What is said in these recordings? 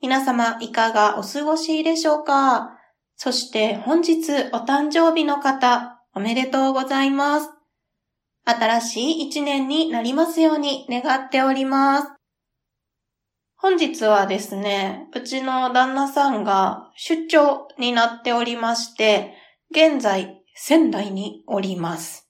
皆様いかがお過ごしでしょうか？そして本日お誕生日の方、おめでとうございます。新しい一年になりますように願っております。本日はですね、うちの旦那さんが出張になっておりまして、現在仙台におります。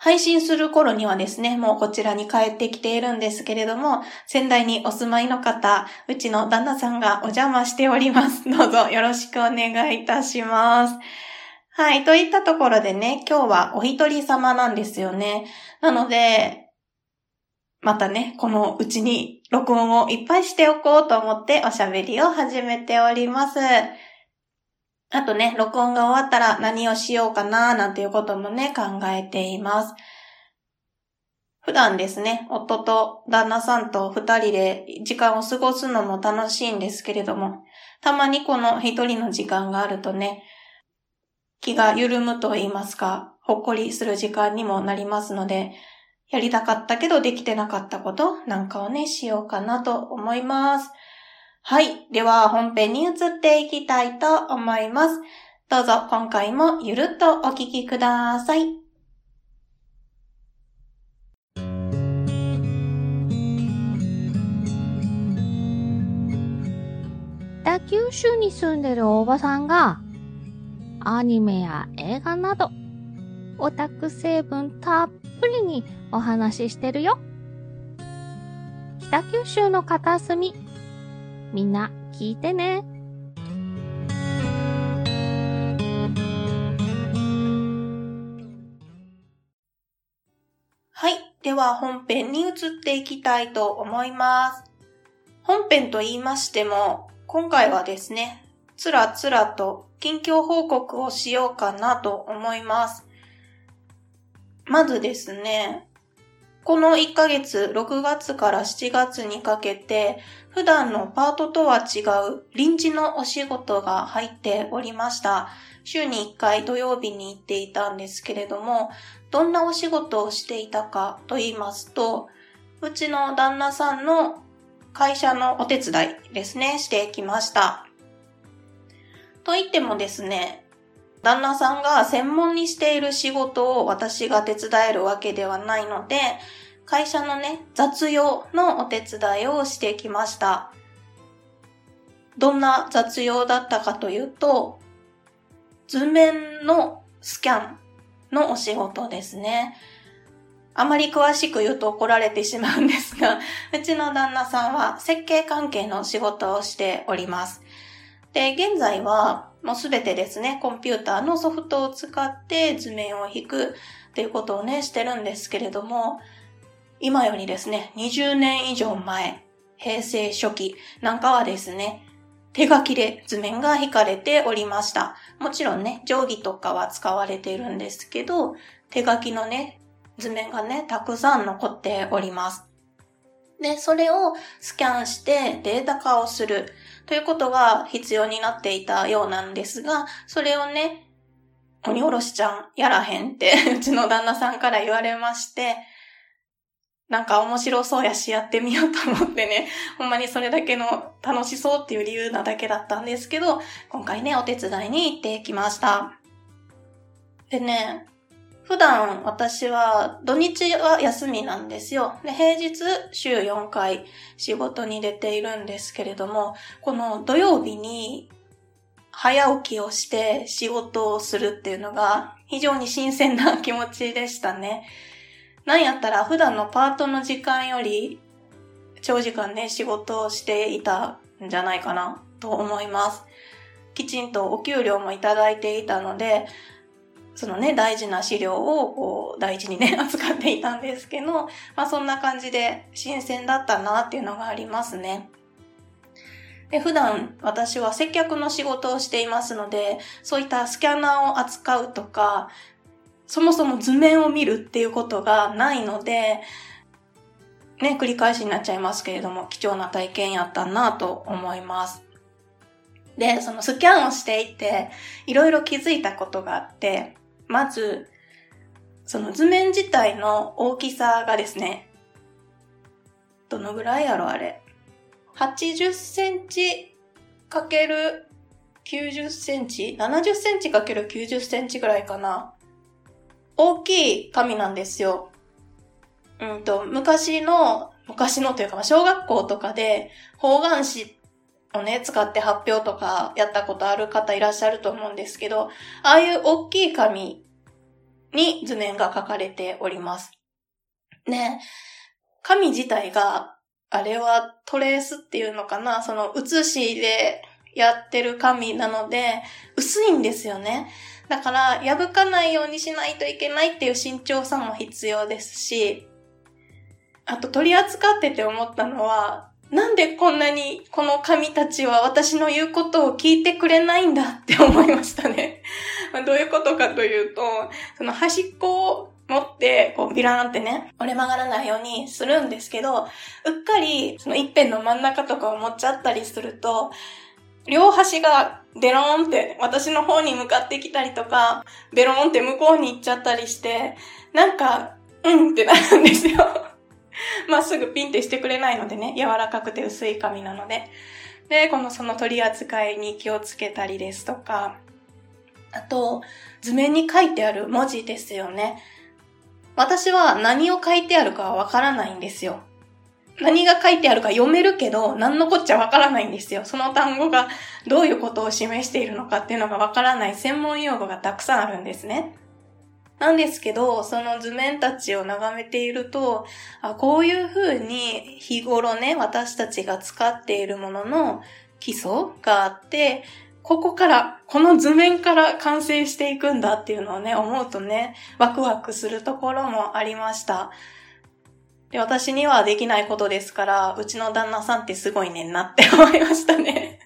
配信する頃にはですね、もうこちらに帰ってきているんですけれども、仙台にお住まいの方、うちの旦那さんがお邪魔しております。どうぞよろしくお願いいたします。はい、といったところでね、今日はお一人様なんですよね。なので、またね、このうちに録音をいっぱいしておこうと思っておしゃべりを始めております。あとね、録音が終わったら何をしようかななんていうこともね、考えています。普段ですね、夫と旦那さんと二人で時間を過ごすのも楽しいんですけれども、たまにこの一人の時間があるとね、気が緩むと言いますか、ほっこりする時間にもなりますので、やりたかったけどできてなかったことなんかをね、しようかなと思います。はい。では本編に移っていきたいと思います。どうぞ今回もゆるっとお聞きください。北九州に住んでるおばさんがアニメや映画などオタク成分たっぷりにお話ししてるよ。北九州の片隅みんな聞いてね。はい。では本編に移っていきたいと思います。本編と言いましても、今回はですね、つらつらと近況報告をしようかなと思います。まずですね、この1ヶ月、6月から7月にかけて、普段のパートとは違う臨時のお仕事が入っておりました。週に1回土曜日に行っていたんですけれども、どんなお仕事をしていたかと言いますと、うちの旦那さんの会社のお手伝いですね、してきました。と言ってもですね、旦那さんが専門にしている仕事を私が手伝えるわけではないので、会社のね、雑用のお手伝いをしてきました。どんな雑用だったかというと、図面のスキャンのお仕事ですね。あまり詳しく言うと怒られてしまうんですが、うちの旦那さんは設計関係の仕事をしております。で、現在はもうすべてですね、コンピューターのソフトを使って図面を引くっていうことをね、してるんですけれども、今よりですね、20年以上前、平成初期なんかはですね、手書きで図面が引かれておりました。もちろんね、定規とかは使われているんですけど、手書きのね、図面がね、たくさん残っております。で、それをスキャンしてデータ化をするということが必要になっていたようなんですが、それをね、鬼おろしちゃんやらへんって うちの旦那さんから言われまして、なんか面白そうやしやってみようと思ってね、ほんまにそれだけの楽しそうっていう理由なだけだったんですけど、今回ね、お手伝いに行ってきました。でね、普段私は土日は休みなんですよ。で、平日週4回仕事に出ているんですけれども、この土曜日に早起きをして仕事をするっていうのが非常に新鮮な気持ちでしたね。なんやったら普段のパートの時間より長時間ね、仕事をしていたんじゃないかなと思います。きちんとお給料もいただいていたので、そのね、大事な資料をこう大事にね、扱っていたんですけど、まあそんな感じで新鮮だったなっていうのがありますね。で、普段私は接客の仕事をしていますので、そういったスキャナーを扱うとか、そもそも図面を見るっていうことがないので、ね、繰り返しになっちゃいますけれども、貴重な体験やったなと思います。で、そのスキャンをしていて、いろいろ気づいたことがあって、まず、その図面自体の大きさがですね、どのぐらいやろあれ？80センチかける90センチ ?70 センチかける90センチぐらいかな。大きい紙なんですよ。うんと、昔の、昔のというか、小学校とかで方眼紙っをね、使って発表とかやったことある方いらっしゃると思うんですけど、ああいう大きい紙に図面が書かれております。ね、紙自体が、あれはトレースっていうのかな？その写しでやってる紙なので、薄いんですよね。だから、破かないようにしないといけないっていう慎重さも必要ですし、あと取り扱ってて思ったのは、なんでこんなにこの神たちは私の言うことを聞いてくれないんだって思いましたね。どういうことかというと、その端っこを持って、こうビラーンってね、折れ曲がらないようにするんですけど、うっかりその一辺の真ん中とかを持っちゃったりすると、両端がデローンって私の方に向かってきたりとか、ベローンって向こうに行っちゃったりして、なんか、うんってなるんですよ。まっすぐピンってしてくれないのでね、柔らかくて薄い紙なので。で、このその取り扱いに気をつけたりですとか、あと、図面に書いてある文字ですよね。私は何を書いてあるかはわからないんですよ。何が書いてあるか読めるけど、何のこっちゃわからないんですよ。その単語がどういうことを示しているのかっていうのがわからない専門用語がたくさんあるんですね。なんですけど、その図面たちを眺めていると、あこういう風に日頃ね、私たちが使っているものの基礎があって、ここから、この図面から完成していくんだっていうのをね、思うとね、ワクワクするところもありました。で、私にはできないことですから、うちの旦那さんってすごいねんなって思いましたね。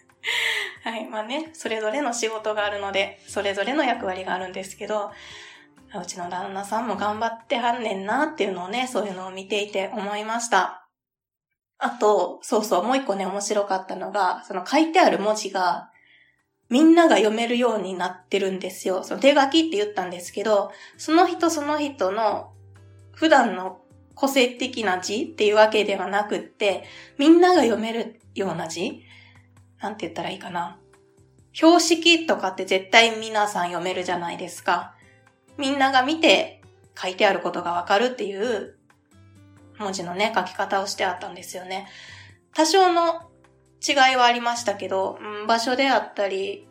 はい。まあね、それぞれの仕事があるので、それぞれの役割があるんですけど、うちの旦那さんも頑張ってはんねんなっていうのをね、そういうのを見ていて思いました。あと、そうそう、もう一個ね、面白かったのが、その書いてある文字が、みんなが読めるようになってるんですよ。その手書きって言ったんですけど、その人その人の普段の個性的な字っていうわけではなくって、みんなが読めるような字なんて言ったらいいかな。標識とかって絶対皆さん読めるじゃないですか。みんなが見て書いてあることがわかるっていう文字のね、書き方をしてあったんですよね。多少の違いはありましたけど、場所であったり、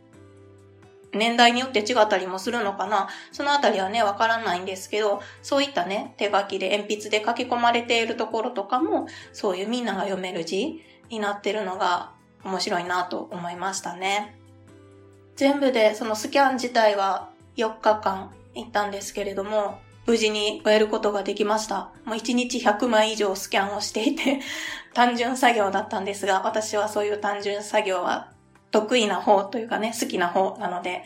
年代によって違ったりもするのかなそのあたりはね、わからないんですけど、そういったね、手書きで鉛筆で書き込まれているところとかも、そういうみんなが読める字になってるのが面白いなと思いましたね。全部でそのスキャン自体は4日間行ったんですけれども、無事に終えることができました。もう1日100枚以上スキャンをしていて 単純作業だったんですが、私はそういう単純作業は得意な方というかね、好きな方なので、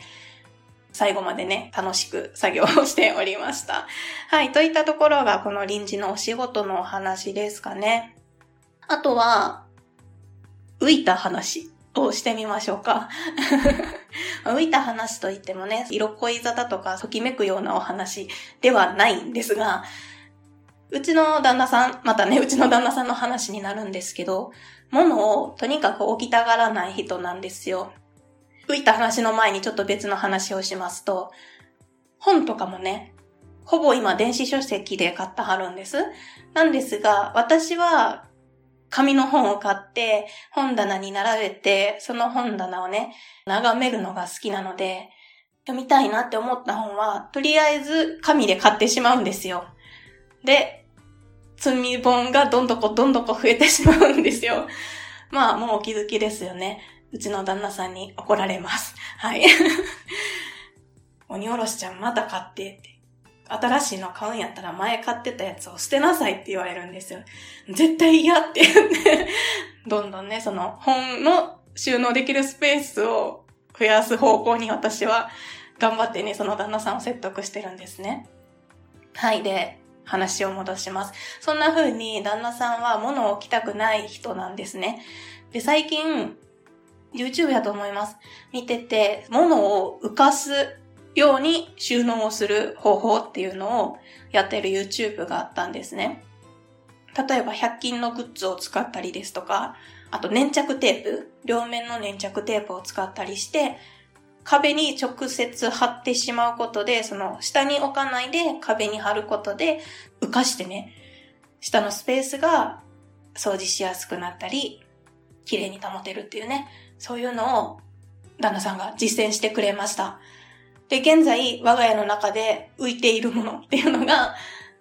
最後までね、楽しく作業をしておりました。はい、といったところがこの臨時のお仕事のお話ですかね。あとは、浮いた話。をしてみましょうか。浮いた話といってもね、色恋沙汰とかときめくようなお話ではないんですが、うちの旦那さん、またね、うちの旦那さんの話になるんですけど、物をとにかく置きたがらない人なんですよ。浮いた話の前にちょっと別の話をしますと、本とかもね、ほぼ今電子書籍で買ったはるんです。なんですが、私は紙の本を買って、本棚に並べて、その本棚をね、眺めるのが好きなので、読みたいなって思った本は、とりあえず紙で買ってしまうんですよ。で、積み本がどんどこどんどこ増えてしまうんですよ。まあ、もうお気づきですよね。うちの旦那さんに怒られます。はい。鬼おろしちゃんまた買ってって。新しいの買うんやったら前買ってたやつを捨てなさいって言われるんですよ。絶対嫌って言ってどんどんね、その本の収納できるスペースを増やす方向に私は頑張ってね、その旦那さんを説得してるんですね。はい。で、話を戻します。そんな風に旦那さんは物を置きたくない人なんですね。で、最近、YouTube やと思います。見てて、物を浮かすように収納をする方法っていうのをやってる YouTube があったんですね。例えば100均のグッズを使ったりですとか、あと粘着テープ、両面の粘着テープを使ったりして、壁に直接貼ってしまうことで、その下に置かないで壁に貼ることで浮かしてね、下のスペースが掃除しやすくなったり、綺麗に保てるっていうね、そういうのを旦那さんが実践してくれました。で、現在我が家の中で浮いているものっていうのが、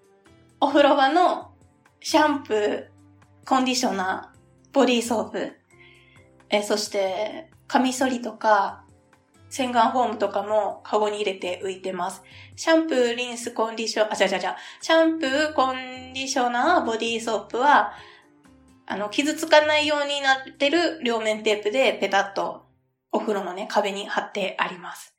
お風呂場のシャンプー、コンディショナー、ボディーソープ、え、そして、カミソリとか、洗顔フォームとかもカゴに入れて浮いてます。シャンプー、リンス、コンディション、あ、ちゃちゃちゃ。シャンプー、コンディショナー、ボディーソープは、あの、傷つかないようになってる両面テープでペタッとお風呂のね、壁に貼ってあります。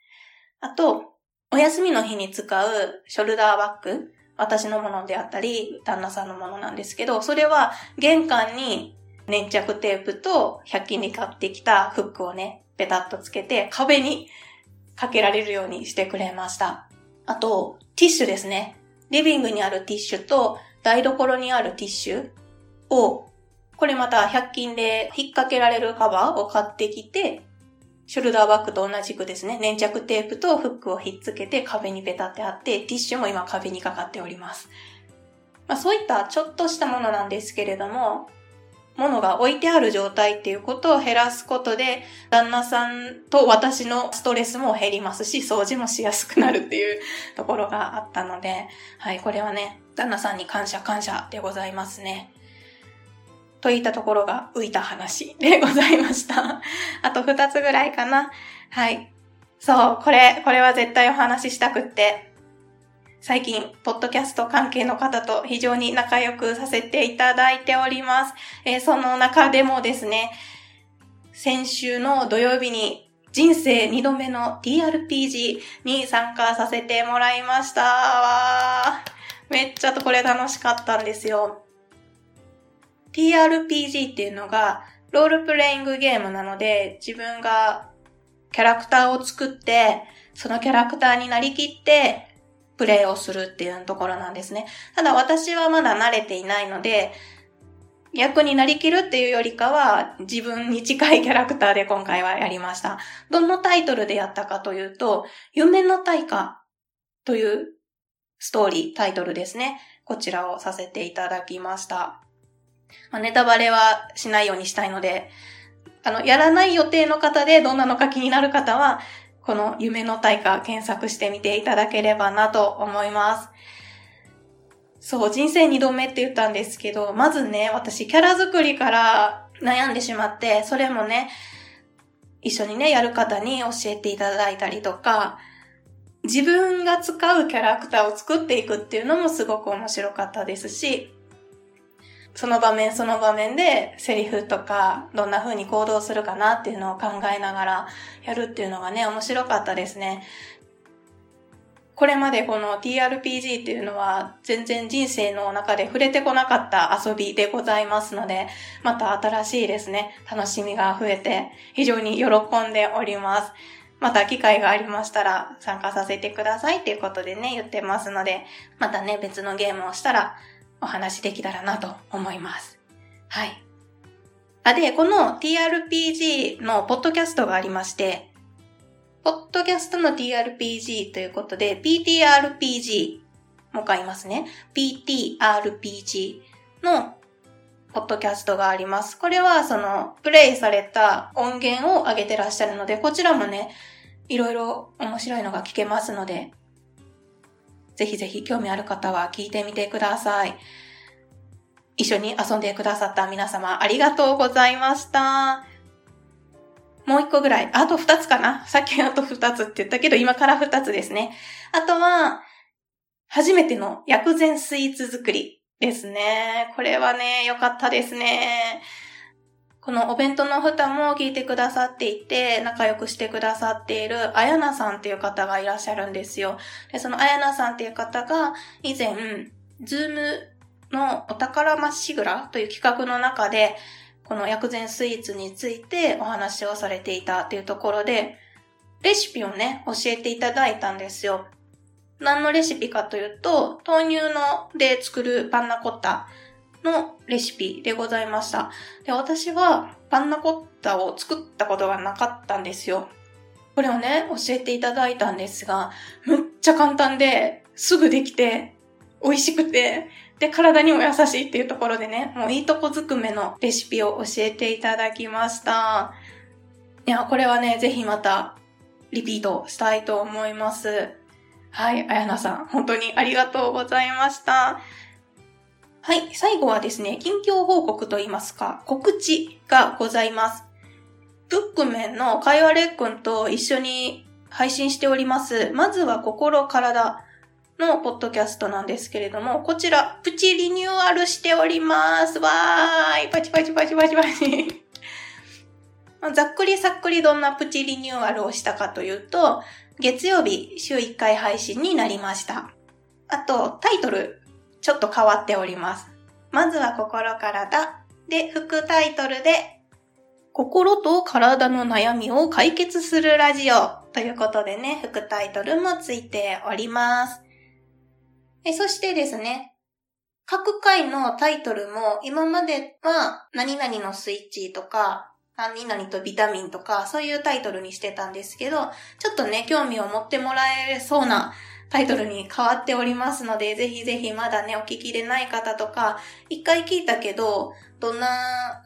あと、お休みの日に使うショルダーバッグ、私のものであったり、旦那さんのものなんですけど、それは玄関に粘着テープと100均で買ってきたフックをね、ペタッとつけて壁にかけられるようにしてくれました。あと、ティッシュですね。リビングにあるティッシュと台所にあるティッシュをこれまた100均で引っ掛けられるカバーを買ってきて、ショルダーバッグと同じくですね、粘着テープとフックをひっつけて壁にペタって貼って、ティッシュも今壁にかかっております。まあ、そういったちょっとしたものなんですけれども、物が置いてある状態っていうことを減らすことで、旦那さんと私のストレスも減りますし、掃除もしやすくなるっていうところがあったので、はい、これはね、旦那さんに感謝感謝でございますね。といったところが浮いた話でございました。あと二つぐらいかな。はい。そう、これ、これは絶対お話ししたくって、最近、ポッドキャスト関係の方と非常に仲良くさせていただいております。えー、その中でもですね、先週の土曜日に人生2度目の TRPG に参加させてもらいました。めっちゃとこれ楽しかったんですよ。TRPG っていうのが、ロールプレイングゲームなので、自分がキャラクターを作って、そのキャラクターになりきって、プレイをするっていうところなんですね。ただ私はまだ慣れていないので、役になりきるっていうよりかは、自分に近いキャラクターで今回はやりました。どのタイトルでやったかというと、夢の大化というストーリー、タイトルですね。こちらをさせていただきました。まあ、ネタバレはしないようにしたいので、あの、やらない予定の方でどんなのか気になる方は、この夢の大化検索してみていただければなと思います。そう、人生二度目って言ったんですけど、まずね、私キャラ作りから悩んでしまって、それもね、一緒にね、やる方に教えていただいたりとか、自分が使うキャラクターを作っていくっていうのもすごく面白かったですし、その場面その場面でセリフとかどんな風に行動するかなっていうのを考えながらやるっていうのがね、面白かったですね。これまでこの TRPG っていうのは全然人生の中で触れてこなかった遊びでございますので、また新しいですね、楽しみが増えて非常に喜んでおります。また機会がありましたら参加させてくださいっていうことでね、言ってますので、またね、別のゲームをしたらお話しできたらなと思います。はい。あ、で、この TRPG のポッドキャストがありまして、ポッドキャストの TRPG ということで、PTRPG も買いますね。PTRPG のポッドキャストがあります。これはその、プレイされた音源を上げてらっしゃるので、こちらもね、いろいろ面白いのが聞けますので、ぜひぜひ興味ある方は聞いてみてください。一緒に遊んでくださった皆様ありがとうございました。もう一個ぐらい。あと二つかなさっきあと二つって言ったけど、今から二つですね。あとは、初めての薬膳スイーツ作りですね。これはね、良かったですね。このお弁当の蓋も聞いてくださっていて、仲良くしてくださっている、あやなさんっていう方がいらっしゃるんですよ。で、そのあやなさんっていう方が、以前、ズームのお宝まっしぐらという企画の中で、この薬膳スイーツについてお話をされていたっていうところで、レシピをね、教えていただいたんですよ。何のレシピかというと、豆乳ので作るパンナコッタのレシピでございました。で、私はパンナコッタを作ったことがなかったんですよ。これをね、教えていただいたんですが、むっちゃ簡単で、すぐできて、美味しくて、で、体にも優しいっていうところでね、もういいとこずくめのレシピを教えていただきました。いや、これはね、ぜひまた、リピートしたいと思います。はい、あやなさん、本当にありがとうございました。はい、最後はですね、近況報告といいますか、告知がございます。ブックメンの会話レックンと一緒に配信しております。まずは心体のポッドキャストなんですけれども、こちら、プチリニューアルしております。わーい、パチパチパチパチパチ。ざっくりさっくりどんなプチリニューアルをしたかというと、月曜日週1回配信になりました。あと、タイトルちょっと変わっております。まずは心体で、副タイトルで、心と体の悩みを解決するラジオということでね、副タイトルもついております。えそしてですね、各回のタイトルも今までは何々のスイッチとか、何々とビタミンとか、そういうタイトルにしてたんですけど、ちょっとね、興味を持ってもらえそうなタイトルに変わっておりますので、ぜひぜひまだね、お聞きでない方とか、一回聞いたけど、どんな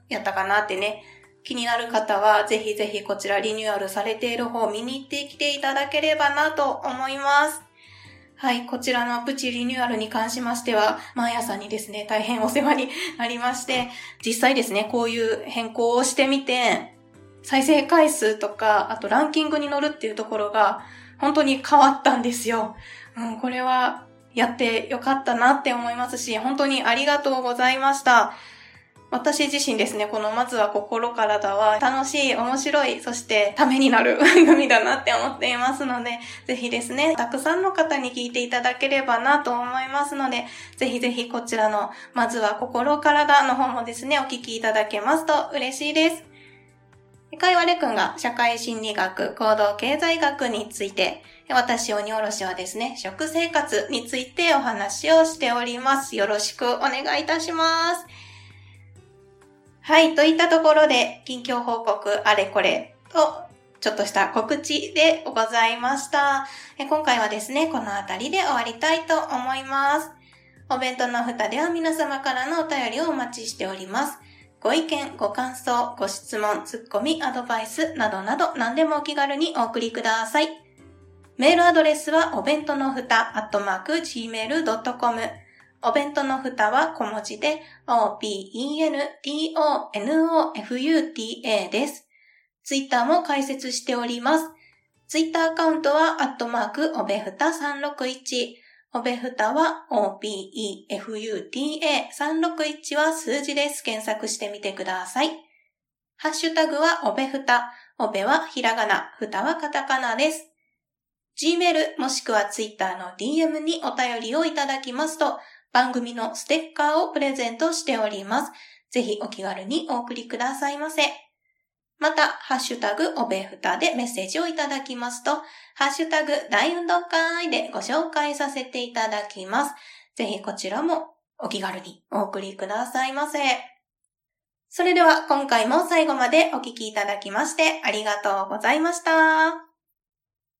やったかなってね、気になる方は、ぜひぜひこちらリニューアルされている方を見に行ってきていただければなと思います。はい、こちらのプチリニューアルに関しましては、毎朝にですね、大変お世話になりまして、実際ですね、こういう変更をしてみて、再生回数とか、あとランキングに乗るっていうところが、本当に変わったんですよ。うん、これはやってよかったなって思いますし、本当にありがとうございました。私自身ですね、このまずは心からだは楽しい、面白い、そしてためになる番 組だなって思っていますので、ぜひですね、たくさんの方に聞いていただければなと思いますので、ぜひぜひこちらのまずは心からだの方もですね、お聞きいただけますと嬉しいです。かいわれくんが社会心理学、行動経済学について、私、鬼おろしはですね、食生活についてお話をしております。よろしくお願いいたします。はい、といったところで、近況報告あれこれと、ちょっとした告知でございました。今回はですね、この辺りで終わりたいと思います。お弁当の蓋では皆様からのお便りをお待ちしております。ご意見、ご感想、ご質問、ツッコミ、アドバイスなどなど何でもお気軽にお送りください。メールアドレスはお弁当のふた、アットマーク、gmail.com。お弁当のふたは小文字で、o-b-e-n-t-o-n-o-f-u-t-a です。ツイッターも開設しております。ツイッターアカウントは、アットマーク、おべふた361。おべふたは OBEFUTA361 は数字です。検索してみてください。ハッシュタグはおべふた。おべはひらがな、ふたはカタカナです。Gmail もしくは Twitter の DM にお便りをいただきますと、番組のステッカーをプレゼントしております。ぜひお気軽にお送りくださいませ。また、ハッシュタグおべふたでメッセージをいただきますと、ハッシュタグ大運動会でご紹介させていただきます。ぜひこちらもお気軽にお送りくださいませ。それでは今回も最後までお聴きいただきましてありがとうございました。